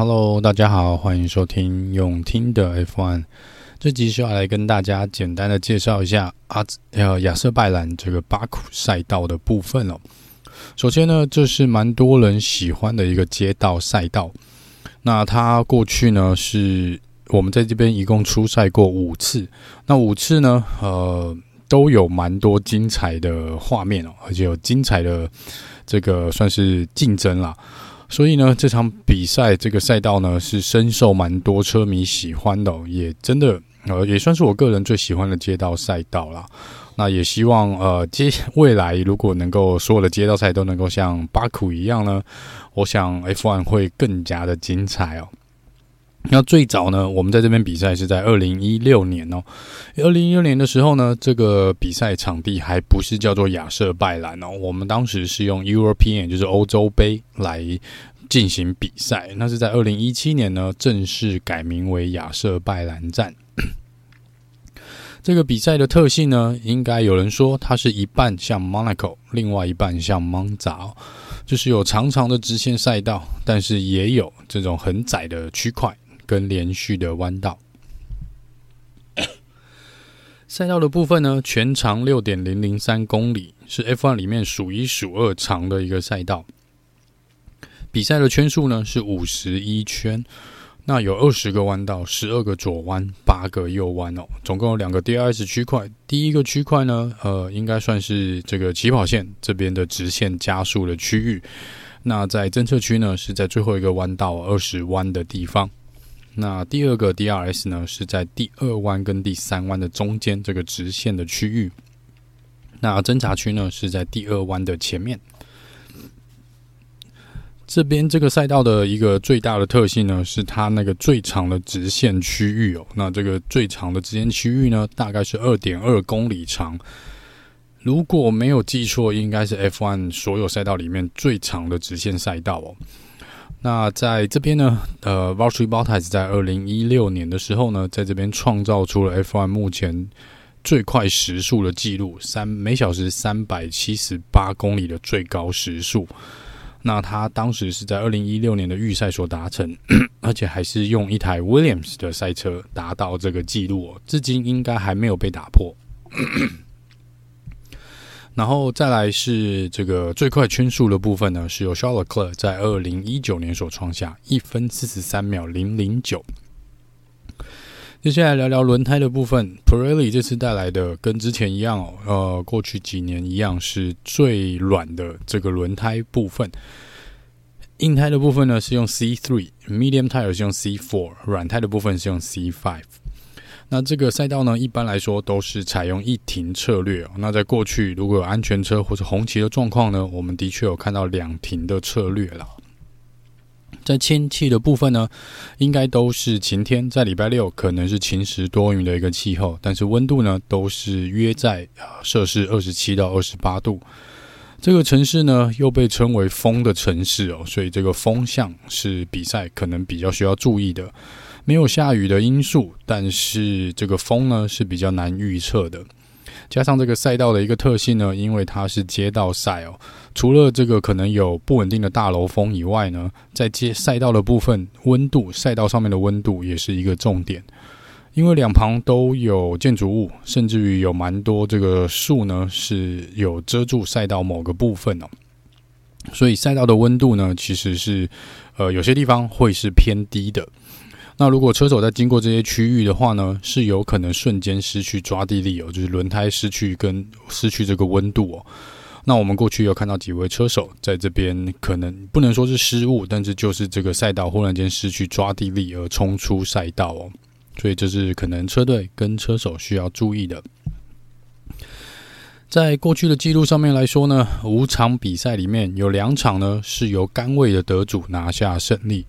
Hello，大家好，欢迎收听永听的 F1。这集是要来跟大家简单的介绍一下阿呃亚瑟拜兰这个巴库赛道的部分哦。首先呢，这是蛮多人喜欢的一个街道赛道。那它过去呢，是我们在这边一共出赛过五次，那五次呢，呃，都有蛮多精彩的画面哦，而且有精彩的这个算是竞争啦。所以呢，这场比赛这个赛道呢是深受蛮多车迷喜欢的，也真的呃也算是我个人最喜欢的街道赛道啦。那也希望呃接未来如果能够所有的街道赛都能够像巴库一样呢，我想 F1 会更加的精彩哦。那最早呢，我们在这边比赛是在二零一六年哦。二零一六年的时候呢，这个比赛场地还不是叫做亚瑟拜兰哦，我们当时是用 European，就是欧洲杯来进行比赛。那是在二零一七年呢，正式改名为亚瑟拜兰站。这个比赛的特性呢，应该有人说它是一半像 Monaco，另外一半像 Monza，就是有长长的直线赛道，但是也有这种很窄的区块。跟连续的弯道，赛道的部分呢，全长六点零零三公里，是 F1 里面数一数二长的一个赛道。比赛的圈数呢是五十一圈，那有二十个弯道，十二个左弯，八个右弯哦，总共有两个 DRS 区块。第一个区块呢，呃，应该算是这个起跑线这边的直线加速的区域。那在侦测区呢，是在最后一个弯道二十弯的地方。那第二个 DRS 呢，是在第二弯跟第三弯的中间这个直线的区域。那侦察区呢，是在第二弯的前面。这边这个赛道的一个最大的特性呢，是它那个最长的直线区域哦。那这个最长的直线区域呢，大概是二点二公里长。如果没有记错，应该是 F1 所有赛道里面最长的直线赛道哦。那在这边呢，呃，Valtteri Bottas 在二零一六年的时候呢，在这边创造出了 F1 目前最快时速的记录，三每小时三百七十八公里的最高时速。那他当时是在二零一六年的预赛所达成，而且还是用一台 Williams 的赛车达到这个记录哦，至今应该还没有被打破。然后再来是这个最快圈速的部分呢，是由 Charles Leclerc 在二零一九年所创下一分四十三秒零零九。接下来聊聊轮胎的部分，Pirelli 这次带来的跟之前一样哦，呃，过去几年一样是最软的这个轮胎部分。硬胎的部分呢是用 C three，Medium tire 是用 C four，软胎的部分是用 C five。那这个赛道呢，一般来说都是采用一停策略哦。那在过去，如果有安全车或者红旗的状况呢，我们的确有看到两停的策略了。在天气的部分呢，应该都是晴天，在礼拜六可能是晴时多云的一个气候，但是温度呢都是约在摄氏二十七到二十八度。这个城市呢又被称为风的城市哦，所以这个风向是比赛可能比较需要注意的。没有下雨的因素，但是这个风呢是比较难预测的。加上这个赛道的一个特性呢，因为它是街道赛哦，除了这个可能有不稳定的大楼风以外呢，在街赛道的部分，温度赛道上面的温度也是一个重点。因为两旁都有建筑物，甚至于有蛮多这个树呢是有遮住赛道某个部分哦，所以赛道的温度呢其实是呃有些地方会是偏低的。那如果车手在经过这些区域的话呢，是有可能瞬间失去抓地力哦，就是轮胎失去跟失去这个温度哦。那我们过去有看到几位车手在这边，可能不能说是失误，但是就是这个赛道忽然间失去抓地力而冲出赛道哦。所以这是可能车队跟车手需要注意的。在过去的记录上面来说呢，五场比赛里面有两场呢是由杆位的得主拿下胜利。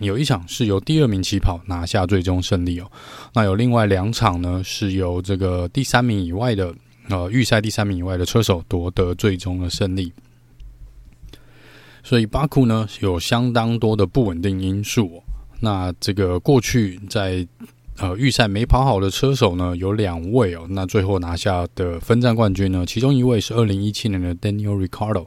有一场是由第二名起跑拿下最终胜利哦，那有另外两场呢是由这个第三名以外的呃预赛第三名以外的车手夺得最终的胜利，所以巴库呢有相当多的不稳定因素。那这个过去在呃预赛没跑好的车手呢有两位哦，那最后拿下的分站冠军呢，其中一位是二零一七年的 Daniel r i c a r d o。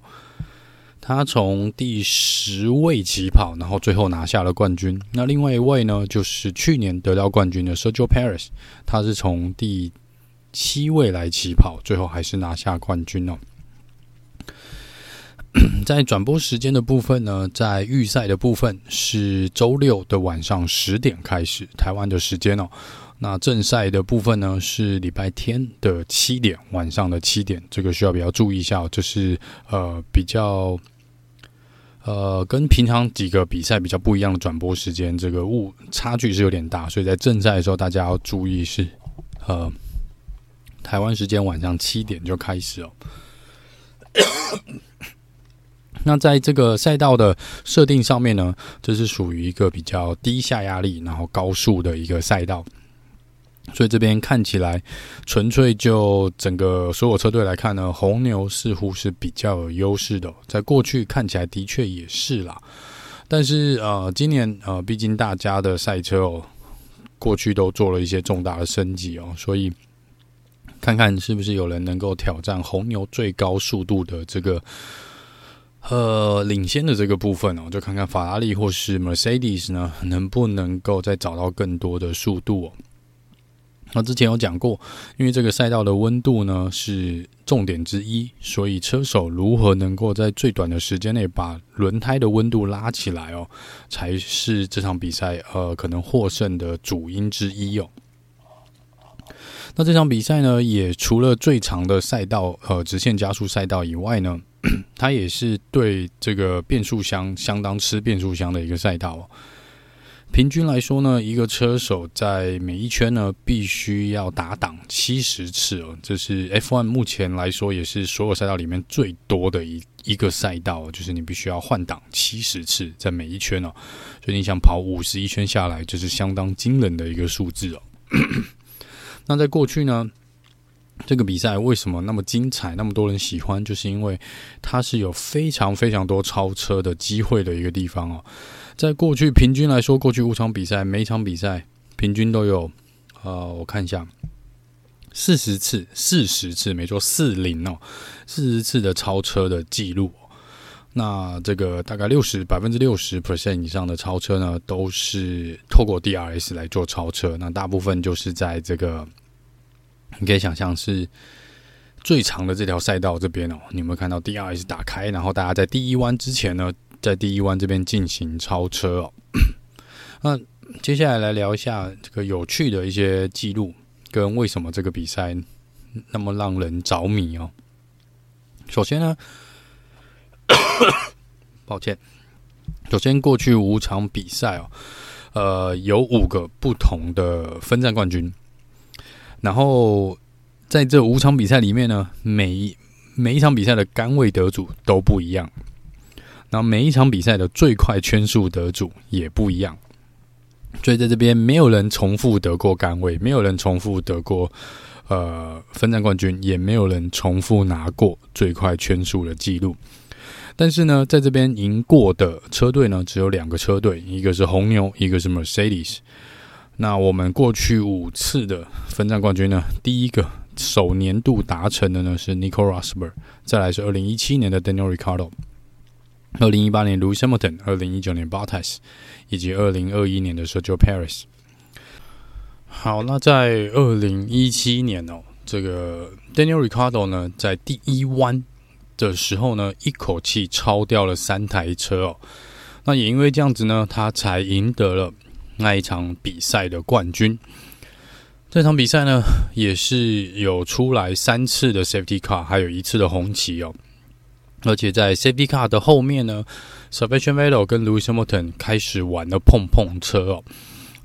他从第十位起跑，然后最后拿下了冠军。那另外一位呢，就是去年得到冠军的 Sergio Perez，他是从第七位来起跑，最后还是拿下冠军哦。在转播时间的部分呢，在预赛的部分是周六的晚上十点开始，台湾的时间哦。那正赛的部分呢，是礼拜天的七点，晚上的七点，这个需要比较注意一下，就是呃比较呃跟平常几个比赛比较不一样的转播时间，这个误差距是有点大，所以在正赛的时候大家要注意是呃台湾时间晚上七点就开始哦。那在这个赛道的设定上面呢，这是属于一个比较低下压力，然后高速的一个赛道，所以这边看起来纯粹就整个所有车队来看呢，红牛似乎是比较有优势的，在过去看起来的确也是啦，但是呃，今年呃，毕竟大家的赛车哦，过去都做了一些重大的升级哦，所以看看是不是有人能够挑战红牛最高速度的这个。呃，领先的这个部分哦，就看看法拉利或是 Mercedes 呢，能不能够再找到更多的速度哦。那之前有讲过，因为这个赛道的温度呢是重点之一，所以车手如何能够在最短的时间内把轮胎的温度拉起来哦，才是这场比赛呃可能获胜的主因之一哦。那这场比赛呢，也除了最长的赛道呃直线加速赛道以外呢。它也是对这个变速箱相当吃变速箱的一个赛道哦。平均来说呢，一个车手在每一圈呢必须要打档七十次哦，这是 F1 目前来说也是所有赛道里面最多的一一个赛道，就是你必须要换挡七十次在每一圈哦。所以你想跑五十一圈下来，这是相当惊人的一个数字哦。那在过去呢，这个比赛为什么那么精彩，那么多人喜欢？就是因为它是有非常非常多超车的机会的一个地方哦。在过去平均来说，过去五场比赛，每场比赛平均都有，呃，我看一下，四十次，四十次，没错，四零哦，四十次的超车的记录。那这个大概六十百分之六十 percent 以上的超车呢，都是透过 DRS 来做超车。那大部分就是在这个。你可以想象是最长的这条赛道这边哦，你有没有看到 DRS 打开，然后大家在第一弯之前呢，在第一弯这边进行超车哦。那接下来来聊一下这个有趣的一些记录，跟为什么这个比赛那么让人着迷哦。首先呢，抱歉，首先过去五场比赛哦，呃，有五个不同的分站冠军。然后在这五场比赛里面呢，每一每一场比赛的杆位得主都不一样，然后每一场比赛的最快圈数得主也不一样，所以在这边没有人重复得过杆位，没有人重复得过呃分站冠军，也没有人重复拿过最快圈数的记录。但是呢，在这边赢过的车队呢，只有两个车队，一个是红牛，一个是 Mercedes。那我们过去五次的分站冠军呢，第一个首年度达成的呢是 Nico Rosberg，再来是二零一七年的 Daniel r i c a r d o 二零一八年 Lewis Hamilton，二零一九年 Bottas，以及二零二一年的 Sergio Perez。好，那在二零一七年哦，这个 Daniel Ricardo 呢，在第一弯的时候呢，一口气超掉了三台车哦，那也因为这样子呢，他才赢得了。那一场比赛的冠军，这场比赛呢，也是有出来三次的 Safety Car，还有一次的红旗哦。而且在 Safety Car 的后面呢，Sebastian Vettel 跟 Lewis Hamilton 开始玩了碰碰车哦。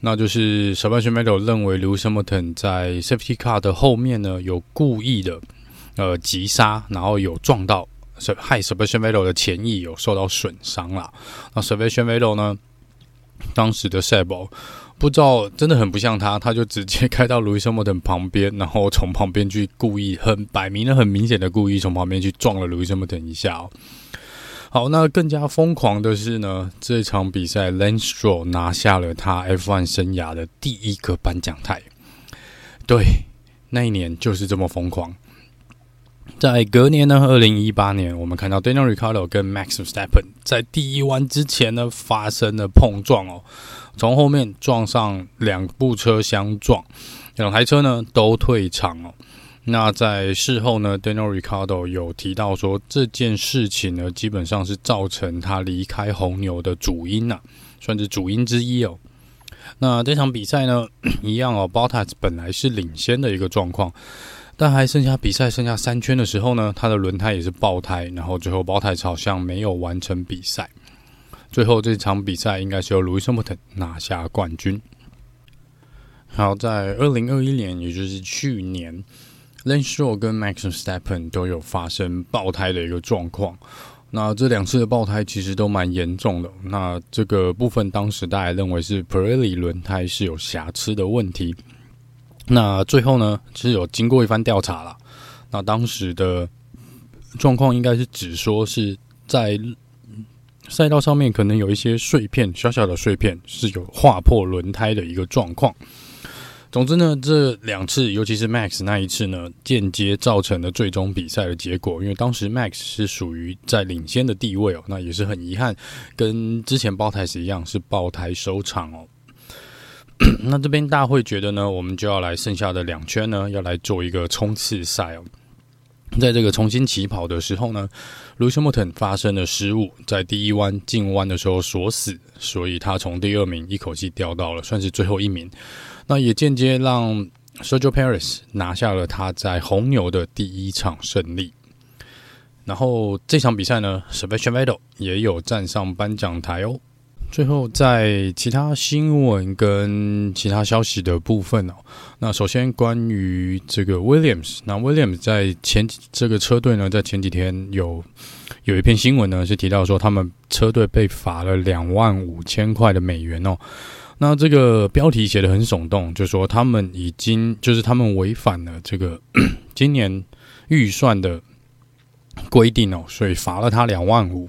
那就是 Sebastian Vettel 认为 Lewis Hamilton 在 Safety Car 的后面呢，有故意的呃急刹，然后有撞到，害 Sebastian Vettel 的前翼有受到损伤了。那 Sebastian Vettel 呢？当时的赛博不知道，真的很不像他，他就直接开到路易斯·莫顿旁边，然后从旁边去故意很摆明了、很明显的故意从旁边去撞了路易斯·莫顿一下哦。好，那更加疯狂的是呢，这场比赛 l a n s t r o l 拿下了他 F1 生涯的第一个颁奖台。对，那一年就是这么疯狂。在隔年呢，二零一八年，我们看到 Daniel Ricciardo 跟 Max v e s t a p p e n 在第一弯之前呢发生了碰撞哦，从后面撞上两部车相撞，两台车呢都退场哦。那在事后呢，Daniel Ricardo 有提到说，这件事情呢基本上是造成他离开红牛的主因呐、算是主因之一哦。那这场比赛呢，一样哦，Bottas 本来是领先的一个状况。但还剩下比赛剩下三圈的时候呢，他的轮胎也是爆胎，然后最后 Bottas 好像没有完成比赛。最后这场比赛应该是由 Lewis 拿下冠军。好，在二零二一年，也就是去年，Lance Stroll 跟 Max Verstappen 都有发生爆胎的一个状况。那这两次的爆胎其实都蛮严重的。那这个部分当时大家认为是 Pirelli 轮胎是有瑕疵的问题。那最后呢，其实有经过一番调查了。那当时的状况应该是只说是在赛道上面可能有一些碎片，小小的碎片是有划破轮胎的一个状况。总之呢，这两次，尤其是 Max 那一次呢，间接造成了最终比赛的结果。因为当时 Max 是属于在领先的地位哦，那也是很遗憾，跟之前爆胎时一样，是爆胎收场哦。那这边大会觉得呢，我们就要来剩下的两圈呢，要来做一个冲刺赛哦。在这个重新起跑的时候呢 Hamilton 发生了失误，在第一弯进弯的时候锁死，所以他从第二名一口气掉到了算是最后一名。那也间接让 Sergio Perez 拿下了他在红牛的第一场胜利。然后这场比赛呢，Sebastian Vettel 也有站上颁奖台哦。最后，在其他新闻跟其他消息的部分哦，那首先关于这个 Williams，那 Williams 在前这个车队呢，在前几天有有一篇新闻呢，是提到说他们车队被罚了两万五千块的美元哦。那这个标题写得很耸动，就说他们已经就是他们违反了这个 今年预算的。规定哦，所以罚了他两万五。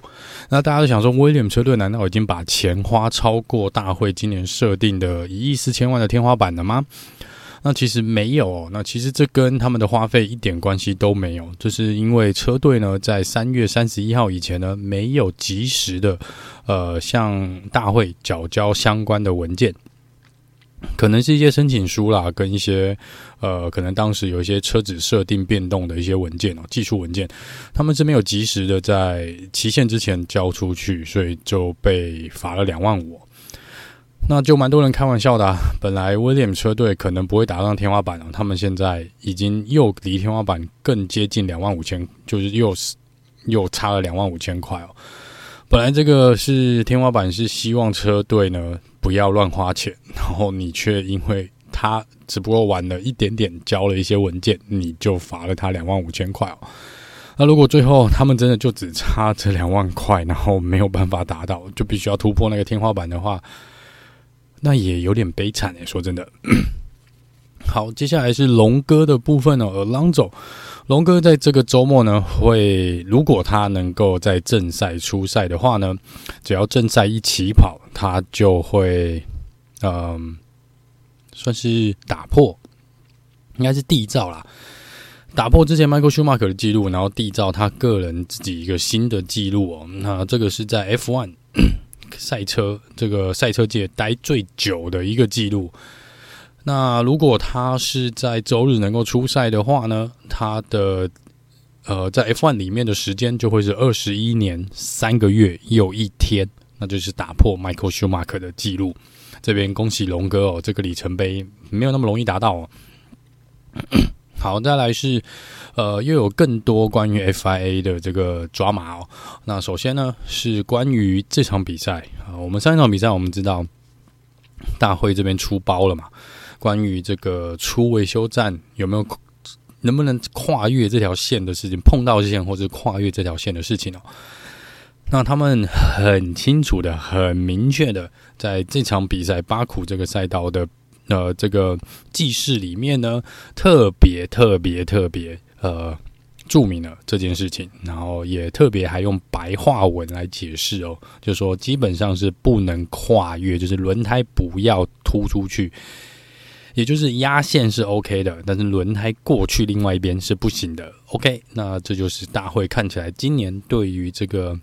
那大家都想说，威廉车队难道已经把钱花超过大会今年设定的一亿四千万的天花板了吗？那其实没有哦。那其实这跟他们的花费一点关系都没有，就是因为车队呢，在三月三十一号以前呢，没有及时的呃向大会缴交相关的文件。可能是一些申请书啦，跟一些呃，可能当时有一些车子设定变动的一些文件哦，技术文件，他们是没有及时的在期限之前交出去，所以就被罚了两万五。那就蛮多人开玩笑的啊，本来威廉车队可能不会打上天花板了，他们现在已经又离天花板更接近两万五千，就是又又差了两万五千块哦。本来这个是天花板，是希望车队呢。不要乱花钱，然后你却因为他只不过晚了一点点交了一些文件，你就罚了他两万五千块哦。那如果最后他们真的就只差这两万块，然后没有办法达到，就必须要突破那个天花板的话，那也有点悲惨诶。说真的。好，接下来是龙哥的部分哦。Alonso，龙哥在这个周末呢，会如果他能够在正赛出赛的话呢，只要正赛一起跑，他就会嗯、算是打破，应该是缔造啦，打破之前 Michael Schumacher 的记录，然后缔造他个人自己一个新的记录哦。那这个是在 F1 赛车这个赛车界待最久的一个记录。那如果他是在周日能够出赛的话呢，他的呃在 F1 里面的时间就会是二十一年三个月又一天，那就是打破 Michael Schumacher 的记录。这边恭喜龙哥哦，这个里程碑没有那么容易达到哦。好，再来是呃又有更多关于 FIA 的这个抓马哦。那首先呢是关于这场比赛啊，我们上一场比赛我们知道大会这边出包了嘛。关于这个出维修站有没有能不能跨越这条线的事情，碰到线或者跨越这条线的事情哦，那他们很清楚的、很明确的，在这场比赛巴库这个赛道的呃这个记事里面呢，特别特别特别呃注明了这件事情，然后也特别还用白话文来解释哦，就说基本上是不能跨越，就是轮胎不要突出去。也就是压线是 OK 的，但是轮胎过去另外一边是不行的。OK，那这就是大会看起来今年对于这个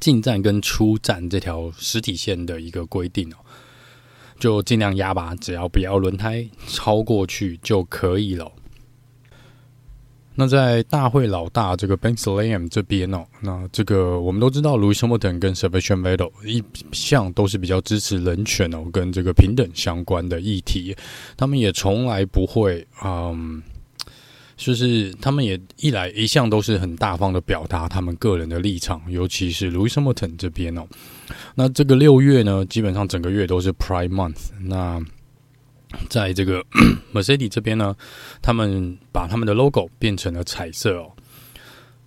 进站跟出站这条实体线的一个规定哦，就尽量压吧，只要不要轮胎超过去就可以了。那在大会老大这个 Ben Slam 这边哦，那这个我们都知道，Louis Hamilton 跟 Sebastian Vettel 一向都是比较支持人权哦，跟这个平等相关的议题，他们也从来不会，嗯，就是他们也一来一向都是很大方的表达他们个人的立场，尤其是 Louis Hamilton 这边哦，那这个六月呢，基本上整个月都是 Pride Month，那。在这个 Mercedes 这边呢，他们把他们的 logo 变成了彩色哦。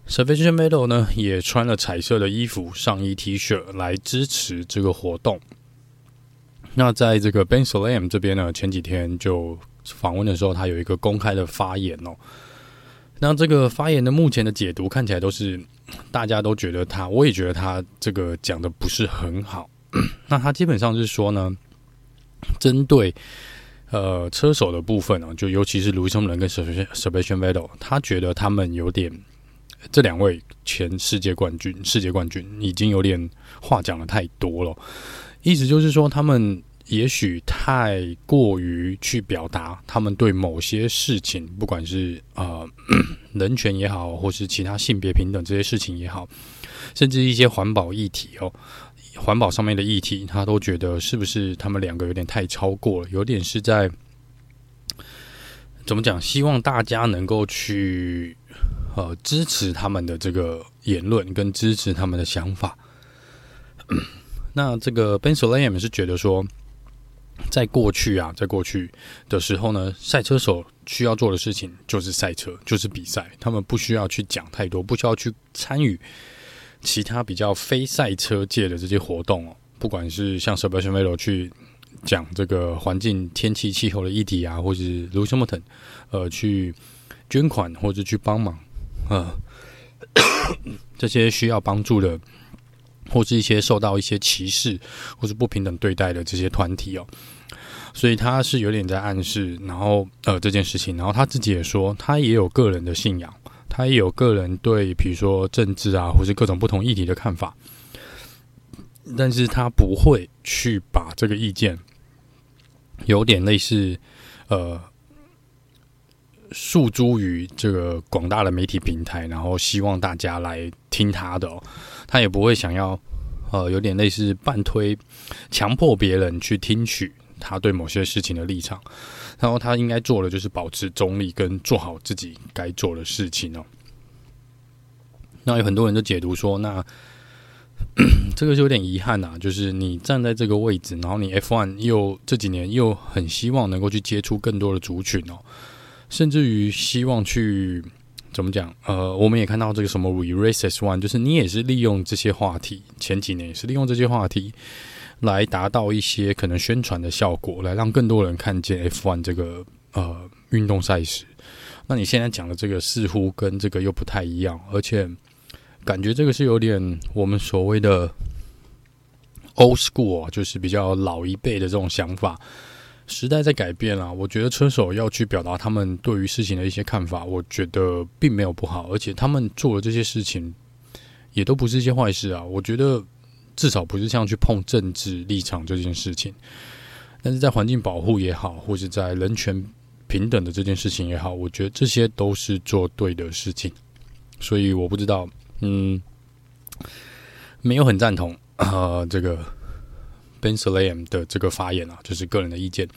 Sebastian Vettel 呢也穿了彩色的衣服、上衣、T 恤来支持这个活动。那在这个 Ben Salem 这边呢，前几天就访问的时候，他有一个公开的发言哦。那这个发言的目前的解读看起来都是大家都觉得他，我也觉得他这个讲的不是很好。那他基本上是说呢，针对。呃，车手的部分呢，就尤其是卢森人跟 Sebastian Vettel，他觉得他们有点这两位前世界冠军，世界冠军已经有点话讲的太多了。意思就是说，他们也许太过于去表达他们对某些事情，不管是呃 人权也好，或是其他性别平等这些事情也好，甚至一些环保议题哦。环保上面的议题，他都觉得是不是他们两个有点太超过了，有点是在怎么讲？希望大家能够去呃支持他们的这个言论，跟支持他们的想法。那这个 Ben Sulayem 是觉得说，在过去啊，在过去的时候呢，赛车手需要做的事情就是赛车，就是比赛，他们不需要去讲太多，不需要去参与。其他比较非赛车界的这些活动哦，不管是像 Sebastian Vettel 去讲这个环境、天气、气候的议题啊，或是 Lewis Hamilton 呃去捐款或者去帮忙啊，这些需要帮助的，或是一些受到一些歧视或是不平等对待的这些团体哦，所以他是有点在暗示，然后呃这件事情，然后他自己也说，他也有个人的信仰。他也有个人对，比如说政治啊，或是各种不同议题的看法，但是他不会去把这个意见有点类似呃诉诸于这个广大的媒体平台，然后希望大家来听他的。他也不会想要呃有点类似半推强迫别人去听取他对某些事情的立场。然后他应该做的就是保持中立，跟做好自己该做的事情哦。那有很多人都解读说，那 这个就有点遗憾呐，就是你站在这个位置，然后你 F1 又这几年又很希望能够去接触更多的族群哦，甚至于希望去怎么讲？呃，我们也看到这个什么 We Race as One，就是你也是利用这些话题，前几年也是利用这些话题。来达到一些可能宣传的效果，来让更多人看见 F1 这个呃运动赛事。那你现在讲的这个似乎跟这个又不太一样，而且感觉这个是有点我们所谓的 old school，就是比较老一辈的这种想法。时代在改变啊，我觉得车手要去表达他们对于事情的一些看法，我觉得并没有不好，而且他们做的这些事情也都不是一些坏事啊。我觉得。至少不是像去碰政治立场这件事情，但是在环境保护也好，或者在人权平等的这件事情也好，我觉得这些都是做对的事情。所以我不知道，嗯，没有很赞同啊、这个 Bensalem 的这个发言啊，就是个人的意见。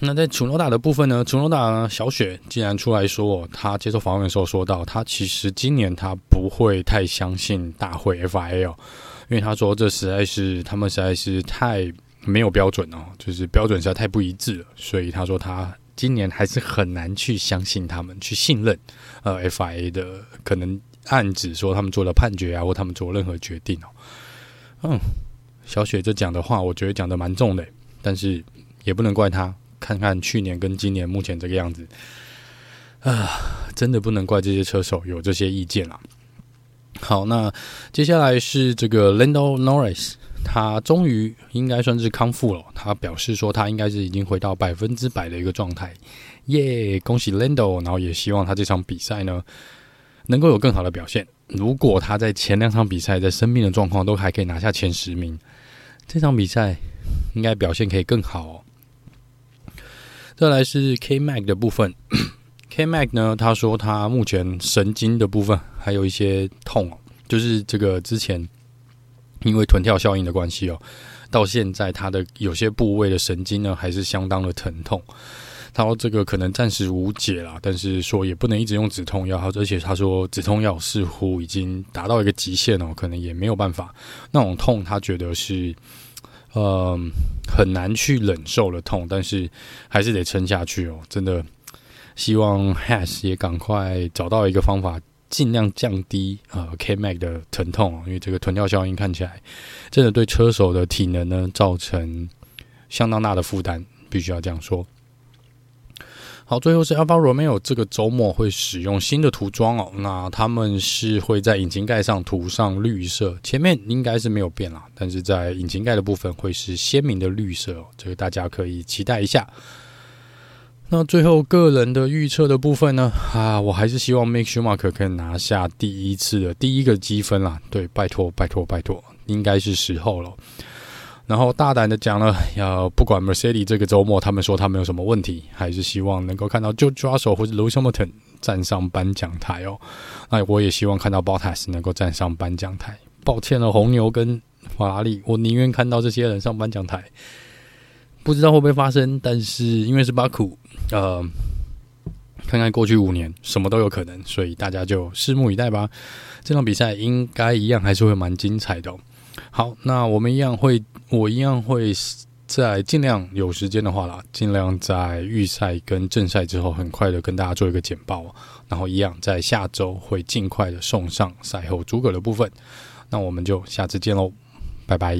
那在楚诺达的部分呢？楚诺达小雪竟然出来说，他接受访问的时候说到，他其实今年他不会太相信大会 FIA 哦，因为他说这实在是他们实在是太没有标准哦，就是标准实在太不一致了，所以他说他今年还是很难去相信他们，去信任呃 FIA 的，可能暗指说他们做了判决啊，或他们做任何决定哦。嗯，小雪这讲的话，我觉得讲的蛮重的，但是也不能怪他。看看去年跟今年目前这个样子，啊，真的不能怪这些车手有这些意见啦。好，那接下来是这个 Lando Norris，他终于应该算是康复了。他表示说，他应该是已经回到百分之百的一个状态。耶，恭喜 Lando！然后也希望他这场比赛呢，能够有更好的表现。如果他在前两场比赛在生命的状况都还可以拿下前十名，这场比赛应该表现可以更好哦。再来是 K Mac 的部分，K Mac 呢，他说他目前神经的部分还有一些痛哦，就是这个之前因为臀跳效应的关系哦，到现在他的有些部位的神经呢还是相当的疼痛。他说这个可能暂时无解啦，但是说也不能一直用止痛药，而且他说止痛药似乎已经达到一个极限哦，可能也没有办法那种痛，他觉得是。嗯，很难去忍受的痛，但是还是得撑下去哦。真的，希望 Haas 也赶快找到一个方法，尽量降低呃 K Mac 的疼痛，因为这个臀跳效应看起来真的对车手的体能呢造成相当大的负担，必须要这样说。好，最后是 Alfa Romeo 这个周末会使用新的涂装哦。那他们是会在引擎盖上涂上绿色，前面应该是没有变啦，但是在引擎盖的部分会是鲜明的绿色哦，这个大家可以期待一下。那最后个人的预测的部分呢？啊，我还是希望 Mick Schumacher 可以拿下第一次的第一个积分啦。对，拜托，拜托，拜托，应该是时候了。然后大胆的讲了，要不管 Mercedes 这个周末，他们说他们有什么问题，还是希望能够看到 George Russell 或者 Lewis Hamilton 站上颁奖台哦。那我也希望看到 Bottas 能够站上颁奖台。抱歉了，红牛跟法拉利，我宁愿看到这些人上颁奖台。不知道会不会发生，但是因为是巴库，呃，看看过去五年什么都有可能，所以大家就拭目以待吧。这场比赛应该一样还是会蛮精彩的。好，那我们一样会。我一样会在尽量有时间的话啦，尽量在预赛跟正赛之后，很快的跟大家做一个简报，然后一样在下周会尽快的送上赛后诸葛的部分。那我们就下次见喽，拜拜。